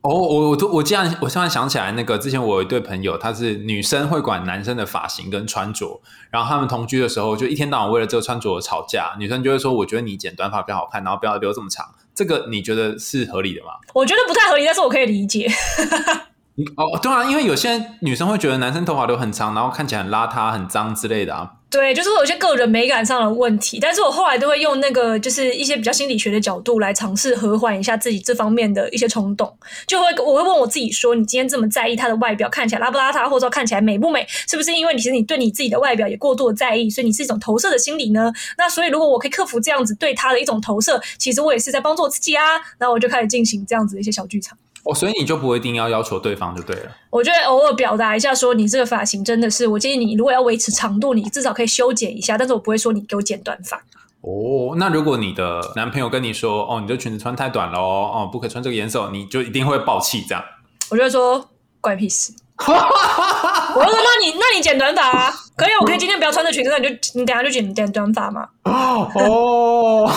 S3: 哦，我我我这样，我突然想起来，那个之前我有一对朋友，她是女生会管男生的发型跟穿着，然后他们同居的时候，就一天到晚为了这个穿着吵架。女生就会说：“我觉得你剪短发比较好看，然后不要留这么长。”这个你觉得是合理的吗？
S1: 我觉得不太合理，但是我可以理解。
S3: 哦，对啊，因为有些女生会觉得男生头发留很长，然后看起来很邋遢、很脏之类的啊。
S1: 对，就是会有些个人美感上的问题，但是我后来都会用那个就是一些比较心理学的角度来尝试和缓一下自己这方面的一些冲动，就会我会问我自己说，你今天这么在意他的外表看起来邋不邋遢，或者说看起来美不美，是不是因为你其实你对你自己的外表也过度的在意，所以你是一种投射的心理呢？那所以如果我可以克服这样子对他的一种投射，其实我也是在帮助我自己啊。然后我就开始进行这样子的一些小剧场。
S3: 哦，所以你就不会一定要要求对方就对了。
S1: 我觉得偶尔表达一下，说你这个发型真的是，我建议你如果要维持长度，你至少可以修剪一下，但是我不会说你给我剪短发。
S3: 哦，那如果你的男朋友跟你说，哦，你这裙子穿太短了哦，哦，不可以穿这个颜色，你就一定会爆气这样。
S1: 我就会说怪屁事。我就说那你那你剪短发啊？可以，我可以今天不要穿这裙子，那你就你等下就剪剪短发嘛。
S3: 哦，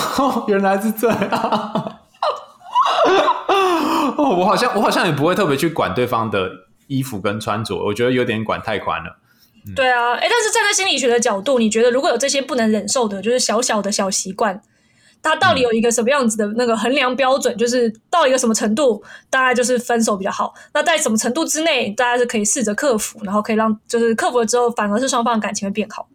S3: 原来是这样。哦，我好像我好像也不会特别去管对方的衣服跟穿着，我觉得有点管太宽了。
S1: 对啊，哎，但是站在心理学的角度，你觉得如果有这些不能忍受的，就是小小的小习惯，它到底有一个什么样子的那个衡量标准？就是到一个什么程度，大概就是分手比较好。那在什么程度之内，大家是可以试着克服，然后可以让就是克服了之后，反而是双方的感情会变好。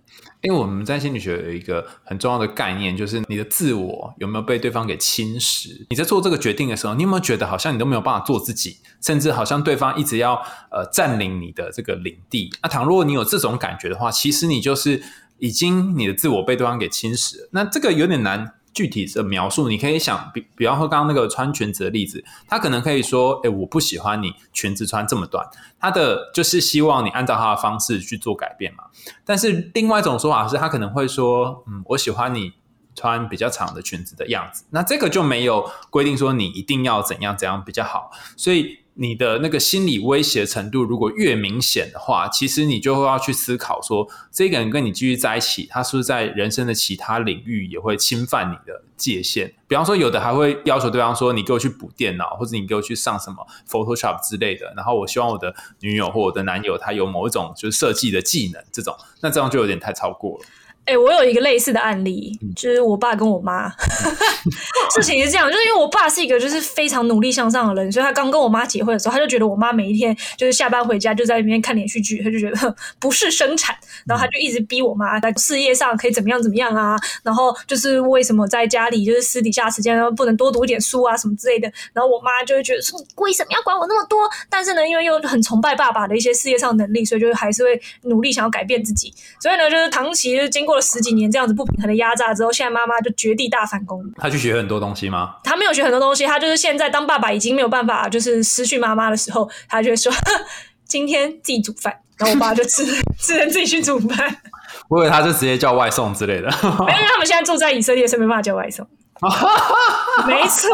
S3: 因为我们在心理学有一个很重要的概念，就是你的自我有没有被对方给侵蚀？你在做这个决定的时候，你有没有觉得好像你都没有办法做自己，甚至好像对方一直要呃占领你的这个领地？那倘若你有这种感觉的话，其实你就是已经你的自我被对方给侵蚀了。那这个有点难具体的描述，你可以想，比比方说刚刚那个穿裙子的例子，他可能可以说：“哎，我不喜欢你裙子穿这么短。”他的就是希望你按照他的方式去做改变嘛。但是另外一种说法是，他可能会说：“嗯，我喜欢你穿比较长的裙子的样子。”那这个就没有规定说你一定要怎样怎样比较好。所以你的那个心理威胁程度如果越明显的话，其实你就会要去思考说，这个人跟你继续在一起，他是不是在人生的其他领域也会侵犯你的界限？比方说，有的还会要求对方说：“你给我去补电脑，或者你给我去上什么 Photoshop 之类的。”然后我希望我的女友或我的男友他有某一种就是设计的技能，这种那这样就有点太超过了。
S1: 哎、我有一个类似的案例，就是我爸跟我妈。事情是这样，就是因为我爸是一个就是非常努力向上的人，所以他刚跟我妈结婚的时候，他就觉得我妈每一天就是下班回家就在那边看连续剧，他就觉得不是生产，然后他就一直逼我妈在事业上可以怎么样怎么样啊，然后就是为什么在家里就是私底下时间不能多读一点书啊什么之类的，然后我妈就会觉得说你为什么要管我那么多？但是呢，因为又很崇拜爸爸的一些事业上的能力，所以就是还是会努力想要改变自己。所以呢，就是唐琪就是经过了十几年这样子不平衡的压榨之后，现在妈妈就绝地大反攻。
S3: 他去学很多东西吗？
S1: 他没有学很多东西，他就是现在当爸爸已经没有办法，就是失去妈妈的时候，他就会说 今天自己煮饭，然后我爸就只能只能自己去煮饭。
S3: 我以为他就直接叫外送之类的。
S1: 没有，因为他们现在住在以色列，所以没办法叫外送。没错，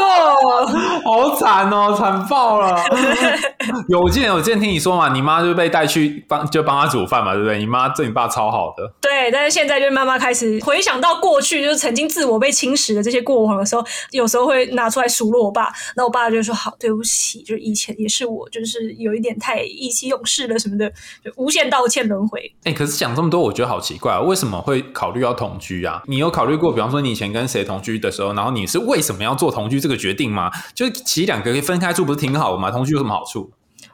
S3: 好惨哦，惨爆了！有，我记得我之前听你说嘛，你妈就被带去帮就帮她煮饭嘛，对不对？你妈对你爸超好的。
S1: 对，但是现在就是妈妈开始回想到过去，就是曾经自我被侵蚀的这些过往的时候，有时候会拿出来数落我爸。那我爸就说：“好，对不起，就是以前也是我，就是有一点太意气用事了什么的，就无限道歉轮回。
S3: 哎、可是讲这么多，我觉得好奇怪、啊，为什么会考虑要同居啊？你有考虑过，比方说你以前跟谁同居的时候，然后你是为什么要做同居这个决定吗？就是其实两个可以分开住，不是挺好的吗？同居有什么好处？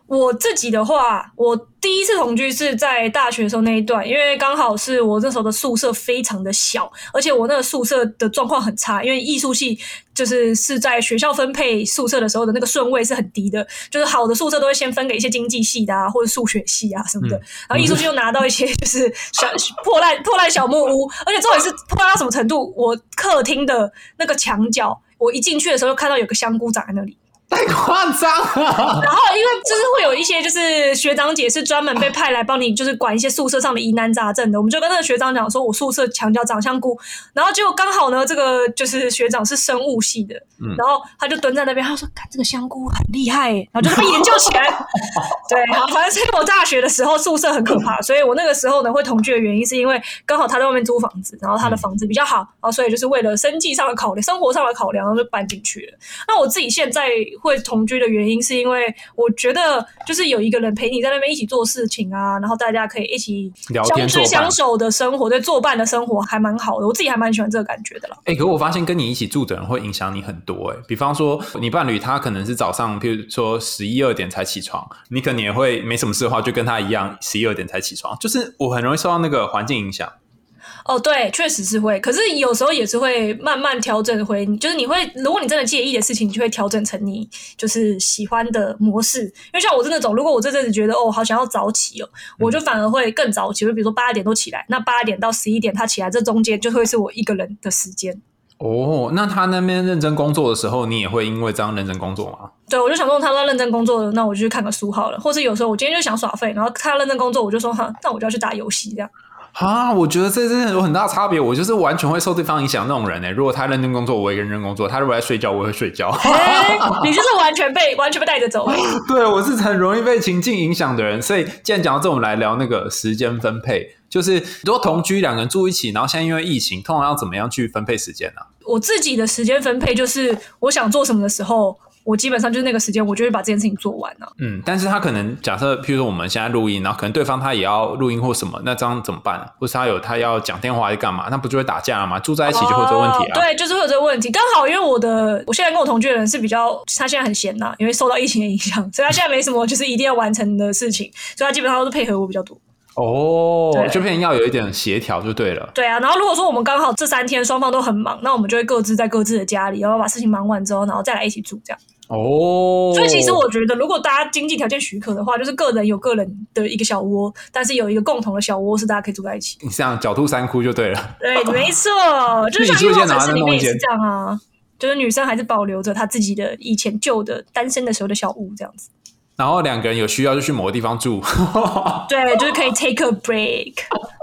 S1: 我自己的话，我第一次同居是在大学的时候那一段，因为刚好是我那时候的宿舍非常的小，而且我那个宿舍的状况很差，因为艺术系就是是在学校分配宿舍的时候的那个顺位是很低的，就是好的宿舍都会先分给一些经济系的啊，或者数学系啊什么的，然后艺术系又拿到一些就是小破烂破烂小木屋，而且重点是破烂到什么程度，我客厅的那个墙角，我一进去的时候就看到有个香菇长在那里。
S3: 太夸张了。
S1: 然后，因为就是会有一些就是学长姐是专门被派来帮你就是管一些宿舍上的疑难杂症的，我们就跟那个学长讲说，我宿舍墙角长香菇，然后结果刚好呢，这个就是学长是生物系的，然后他就蹲在那边，他说：“看这个香菇很厉害。”然后就他研究起来。对，好，反正是我大学的时候宿舍很可怕，所以我那个时候呢会同居的原因是因为刚好他在外面租房子，然后他的房子比较好，然后所以就是为了生计上的考量、生活上的考量，然后就搬进去了。那我自己现在。会同居的原因是因为我觉得就是有一个人陪你在那边一起做事情啊，然后大家可以一起相知相守的生活，对作伴的生活还蛮好的。我自己还蛮喜欢这个感觉的啦。
S3: 哎，可我发现跟你一起住的人会影响你很多。哎，比方说你伴侣他可能是早上，譬如说十一二点才起床，你可能也会没什么事的话，就跟他一样十一二点才起床。就是我很容易受到那个环境影响。
S1: 哦，对，确实是会，可是有时候也是会慢慢调整回，就是你会，如果你真的介意的事情，你就会调整成你就是喜欢的模式。因为像我是那种，如果我这阵子觉得哦，好想要早起哦，我就反而会更早起，就比如说八点多起来，那八点到十一点他起来，这中间就会是我一个人的时间。
S3: 哦，那他那边认真工作的时候，你也会因为这样认真工作吗？
S1: 对，我就想说他在认真工作，那我就去看个书好了，或是有时候我今天就想耍废，然后他认真工作，我就说哈，那我就要去打游戏这样。
S3: 啊，我觉得这真的有很大差别。我就是完全会受对方影响那种人呢。如果他认真工作，我也认真工作；他如果在睡觉，我会睡觉。
S1: 你就是完全被完全被带着走。
S3: 对，我是很容易被情境影响的人。所以，既然讲到这，我们来聊那个时间分配。就是如果同居两个人住一起，然后现在因为疫情，通常要怎么样去分配时间呢？
S1: 我自己的时间分配就是我想做什么的时候。我基本上就是那个时间，我就会把这件事情做完了。
S3: 嗯，但是他可能假设，譬如说我们现在录音，然后可能对方他也要录音或什么，那这样怎么办？或是他有他要讲电话还是干嘛？那不就会打架了吗？住在一起就会有这个问题啊。
S1: 对，就是会有这个问题。刚好因为我的我现在跟我同居的人是比较，他现在很闲呐，因为受到疫情的影响，所以他现在没什么就是一定要完成的事情，所以他基本上都是配合我比较多。
S3: 哦，就变要有一点协调就对了。
S1: 对啊，然后如果说我们刚好这三天双方都很忙，那我们就会各自在各自的家里，然后把事情忙完之后，然后再来一起住这样。
S3: 哦，
S1: 所以其实我觉得，如果大家经济条件许可的话，就是个人有个人的一个小窝，但是有一个共同的小窝是大家可以住在一起。
S3: 你像狡兔三窟就对了。
S1: 对，没错，就是像一城市里面也是这样啊，就是女生还是保留着她自己的以前旧的单身的时候的小屋这样子。
S3: 然后两个人有需要就去某个地方住，
S1: 对，就是可以 take a break。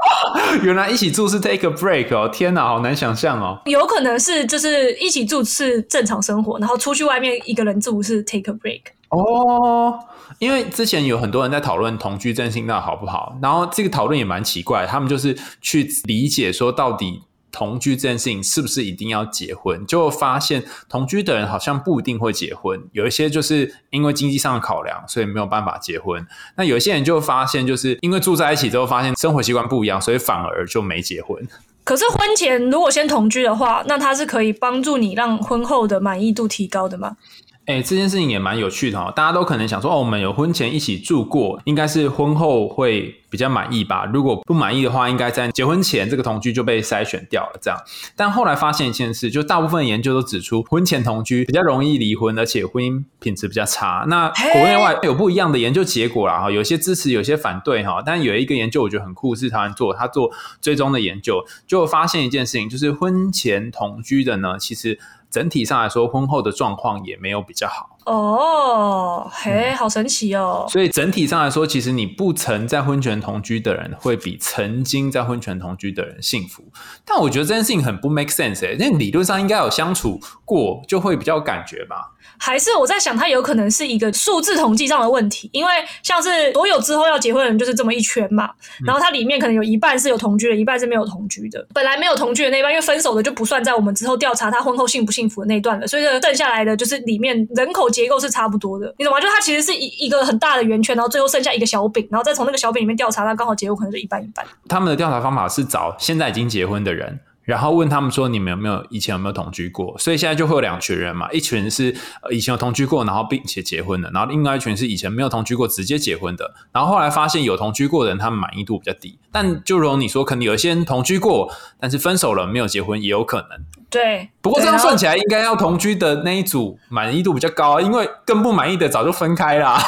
S3: 原来一起住是 take a break 哦，天哪，好难想象哦。
S1: 有可能是就是一起住是正常生活，然后出去外面一个人住是 take a break。
S3: 哦，因为之前有很多人在讨论同居真心那好不好，然后这个讨论也蛮奇怪，他们就是去理解说到底。同居这件事情是不是一定要结婚？就发现同居的人好像不一定会结婚，有一些就是因为经济上的考量，所以没有办法结婚。那有一些人就发现，就是因为住在一起之后，发现生活习惯不一样，所以反而就没结婚。
S1: 可是婚前如果先同居的话，那它是可以帮助你让婚后的满意度提高的吗？
S3: 哎，这件事情也蛮有趣的哦。大家都可能想说，哦，我们有婚前一起住过，应该是婚后会比较满意吧？如果不满意的话，应该在结婚前这个同居就被筛选掉了。这样，但后来发现一件事，就大部分研究都指出，婚前同居比较容易离婚，而且婚姻品质比较差。那国内外有不一样的研究结果啦，哈，有些支持，有些反对哈。但有一个研究我觉得很酷，是台湾做，他做追踪的研究，就发现一件事情，就是婚前同居的呢，其实。整体上来说，婚后的状况也没有比较好
S1: 哦。嘿，好神奇哦！
S3: 所以整体上来说，其实你不曾在婚前同居的人，会比曾经在婚前同居的人幸福。但我觉得这件事情很不 make sense 哎，因为理论上应该有相处过，就会比较有感觉吧。
S1: 还是我在想，它有可能是一个数字统计上的问题，因为像是所有之后要结婚的人就是这么一圈嘛，然后它里面可能有一半是有同居的，一半是没有同居的。本来没有同居的那一半，因为分手的就不算在我们之后调查他婚后幸不幸福的那一段了，所以剩下来的就是里面人口结构是差不多的，你懂吗？就它其实是一一个很大的圆圈，然后最后剩下一个小饼，然后再从那个小饼里面调查，那刚好结果可能是一半一半。
S3: 他们的调查方法是找现在已经结婚的人。然后问他们说你们有没有以前有没有同居过？所以现在就会有两群人嘛，一群是呃以前有同居过，然后并且结婚的，然后另外一群是以前没有同居过直接结婚的。然后后来发现有同居过的人，他们满意度比较低。但就如你说，可能有些人同居过，但是分手了没有结婚也有可能。
S1: 对，
S3: 不过这样算起来，应该要同居的那一组满意度比较高啊，因为更不满意的早就分开啦。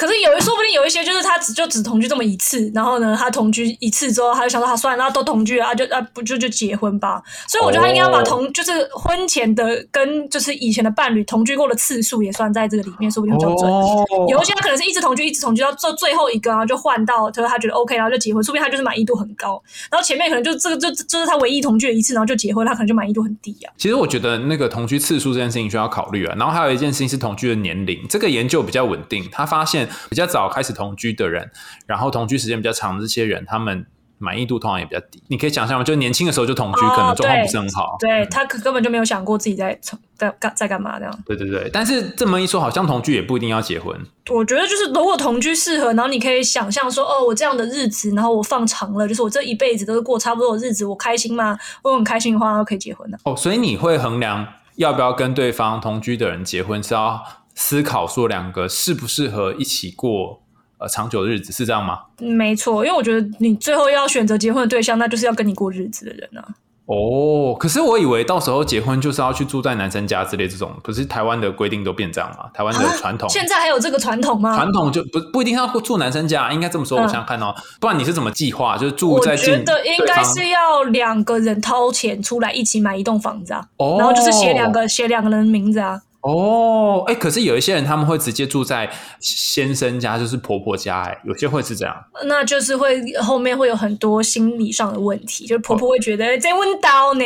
S1: 可是有一说不定有一些就是他只就只同居这么一次，然后呢，他同居一次之后，他就想说，他算了，那都同居了，啊就啊不就就结婚吧。所以我觉得他应该要把同、就是婚前的跟就是以前的伴侣同居过的次数也算在这个里面，说不定会比较准。
S3: 哦
S1: 有一些他可能是一直同居，一直同居到最最后一个，然后就换到他说他觉得 OK，然后就结婚，说不定他就是满意度很高。然后前面可能就这个就就是他唯一同居的一次，然后就结婚，他可能就满意度很低啊。
S3: 其实我觉得那个同居次数这件事情需要考虑啊，然后还有一件事情是同居的年龄，这个研究比较稳定，他发现比较早开始同居的人，然后同居时间比较长的这些人，他们满意度通常也比较低。你可以想象吗？就年轻的时候就同居，
S1: 哦
S3: 可能状况不是很好。
S1: 对他可根本就没有想过自己在在干在干嘛这样。
S3: 对对对，但是这么一说，好像同居也不一定要结婚。
S1: 我觉得就是如果同居适合，然后你可以想象说，哦，我这样的日子，然后我放长了，就是我这一辈子都是过差不多的日子，我开心吗？我很开心的话，那可以结婚的。
S3: 哦，所以你会衡量要不要跟对方同居的人结婚，是要思考说两个适不适合一起过呃长久的日子，是这样吗？
S1: 没错，因为我觉得你最后要选择结婚的对象，那就是要跟你过日子的人啊。
S3: 哦，可是我以为到时候结婚就是要去住在男生家之类这种，可是台湾的规定都变这样吗？台湾的传统。
S1: 现在还有这个传统吗？
S3: 传统就不不一定要住男生家，应该这么说。我
S1: 嗯
S3: 想想看哦，不然你是怎么计划？就是住
S1: 我
S3: 在近
S1: 觉得应该是要两个人掏钱出来一起买一栋房子啊，
S3: 哦
S1: 然后就是写两个写两个人的名字啊。
S3: 哦，哎，可是有一些人他们会直接住在先生家，就是婆婆家，哎，有些会是这样。
S1: 那就是会后面会有很多心理上的问题，就是婆婆会觉得哎这问刀呢，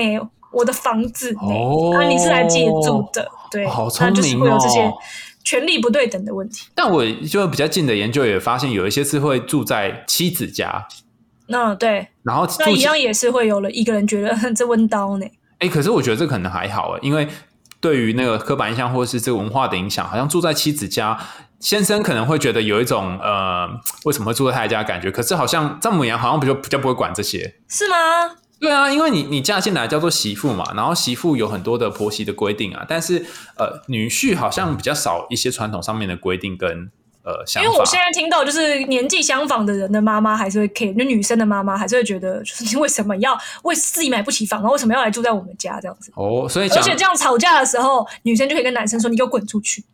S1: 我的房子呢，
S3: 哦
S1: 啊你是来借住的，对，
S3: 好聪
S1: 那就是
S3: 明
S1: 会有这些
S3: 哦
S1: 权利不对等的问题。
S3: 但我就比较近的研究也发现，有一些是会住在妻子家，
S1: 那对，
S3: 然后
S1: 那一样也是会有了一个人觉得哼这问刀呢，
S3: 哎，可是我觉得这可能还好哎，因为对于那个刻板印象或是这个文化的影响，好像住在妻子家，先生可能会觉得有一种呃，为什么会住在他家的感觉。可是好像丈母娘好像比较比较不会管这些。
S1: 是吗？
S3: 对啊，因为你你嫁进来叫做媳妇嘛，然后媳妇有很多的婆媳的规定啊，但是呃，女婿好像比较少一些传统上面的规定跟呃想法。
S1: 因为我现在听到就是年纪相仿的人的妈妈还是会 care，就女生的妈妈还是会觉得，就是你为什么要为自己买不起房，然后为什么要来住在我们家这样子？
S3: 哦，所以讲
S1: 而且这样吵架的时候，女生就可以跟男生说：“你给我滚出去。”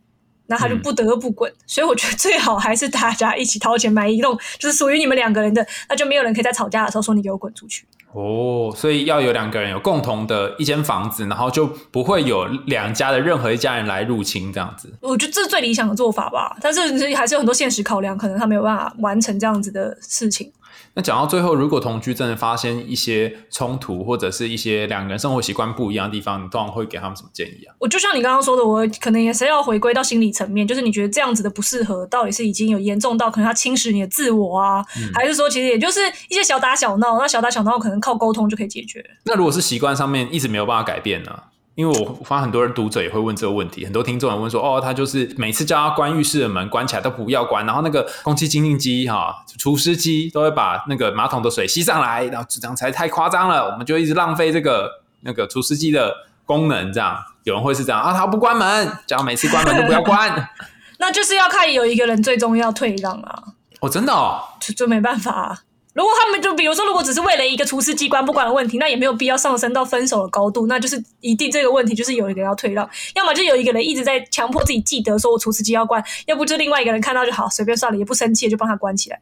S1: 那他就
S3: 嗯
S1: 不得不滚。所以我觉得最好还是大家一起掏钱买一栋就是属于你们两个人的，那就没有人可以在吵架的时候说你给我滚出去。
S3: 哦，所以要有两个人有共同的一间房子，然后就不会有两家的任何一家人来入侵这样子。
S1: 我觉得这是最理想的做法吧，但是还是有很多现实考量，可能他没有办法完成这样子的事情。
S3: 那讲到最后，如果同居真的发生一些冲突，或者是一些两个人生活习惯不一样的地方，你通常会给他们什么建议啊？
S1: 我就像你刚刚说的，我可能也是要回归到心理层面，就是你觉得这样子的不适合，到底是已经有严重到可能他侵蚀你的自我啊，还是说其实也就是一些小打小闹，那小打小闹可能靠沟通就可以解决。
S3: 那如果是习惯上面一直没有办法改变呢？因为我发现很多人读者也会问这个问题，很多听众也问说，哦，他就是每次叫他关浴室的门关起来都不要关，然后那个空气清净机哈、除湿机都会把那个马桶的水吸上来，然后这样才太夸张了，我们就一直浪费这个那个除湿机的功能，这样。有人会是这样啊，他不关门，叫他每次关门都不要关，
S1: 那就是要看有一个人最终要退让啊，
S3: 哦，真的哦，
S1: 就就没办法、啊。如果他们就比如说，如果只是为了一个厨师机关不管的问题，那也没有必要上升到分手的高度。那就是一定这个问题就是有一个人要退让，要么就有一个人一直在强迫自己记得说我厨师机要关，要不就另外一个人看到就好随便算了，也不生气就帮他关起来。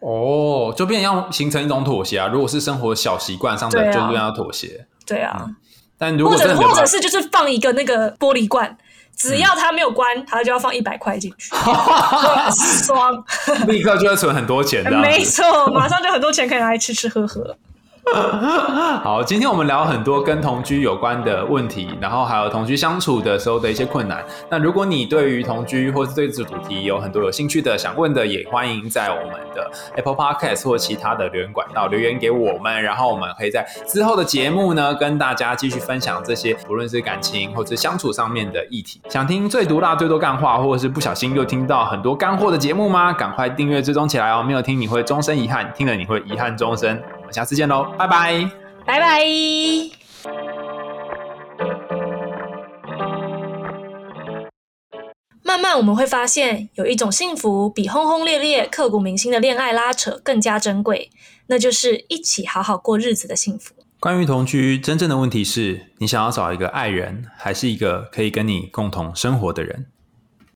S3: 哦，就变成要形成一种妥协啊。如果是生活小习惯上的，
S1: 啊
S3: 就变成要妥协。
S1: 对啊，
S3: 但如
S1: 或者
S3: 果真的没有办法
S1: 或者是就是放一个那个玻璃罐，只要他没有关，他就要放一百块进去，爽，
S3: 立刻就要存很多钱的。
S1: 没错，马上就很多钱可以拿来吃吃喝喝。
S3: 好，今天我们聊很多跟同居有关的问题，然后还有同居相处的时候的一些困难。那如果你对于同居或是对这主题有很多有兴趣的、想问的，也欢迎在我们的 Apple Podcast 或其他的留言管道留言给我们，然后我们可以在之后的节目呢跟大家继续分享这些不论是感情或是相处上面的议题。想听最毒辣、最多干话，或者是不小心又听到很多干货的节目吗？赶快订阅追踪起来哦！没有听你会终身遗憾，听了你会遗憾终身。下次见喽，拜拜。
S1: 拜拜。慢慢我们会发现，有一种幸福比轰轰烈烈、刻骨铭心的恋爱拉扯更加珍贵，那就是一起好好过日子的幸福。
S3: 关于同居，真正的问题是你想要找一个爱人，还是一个可以跟你共同生活的人？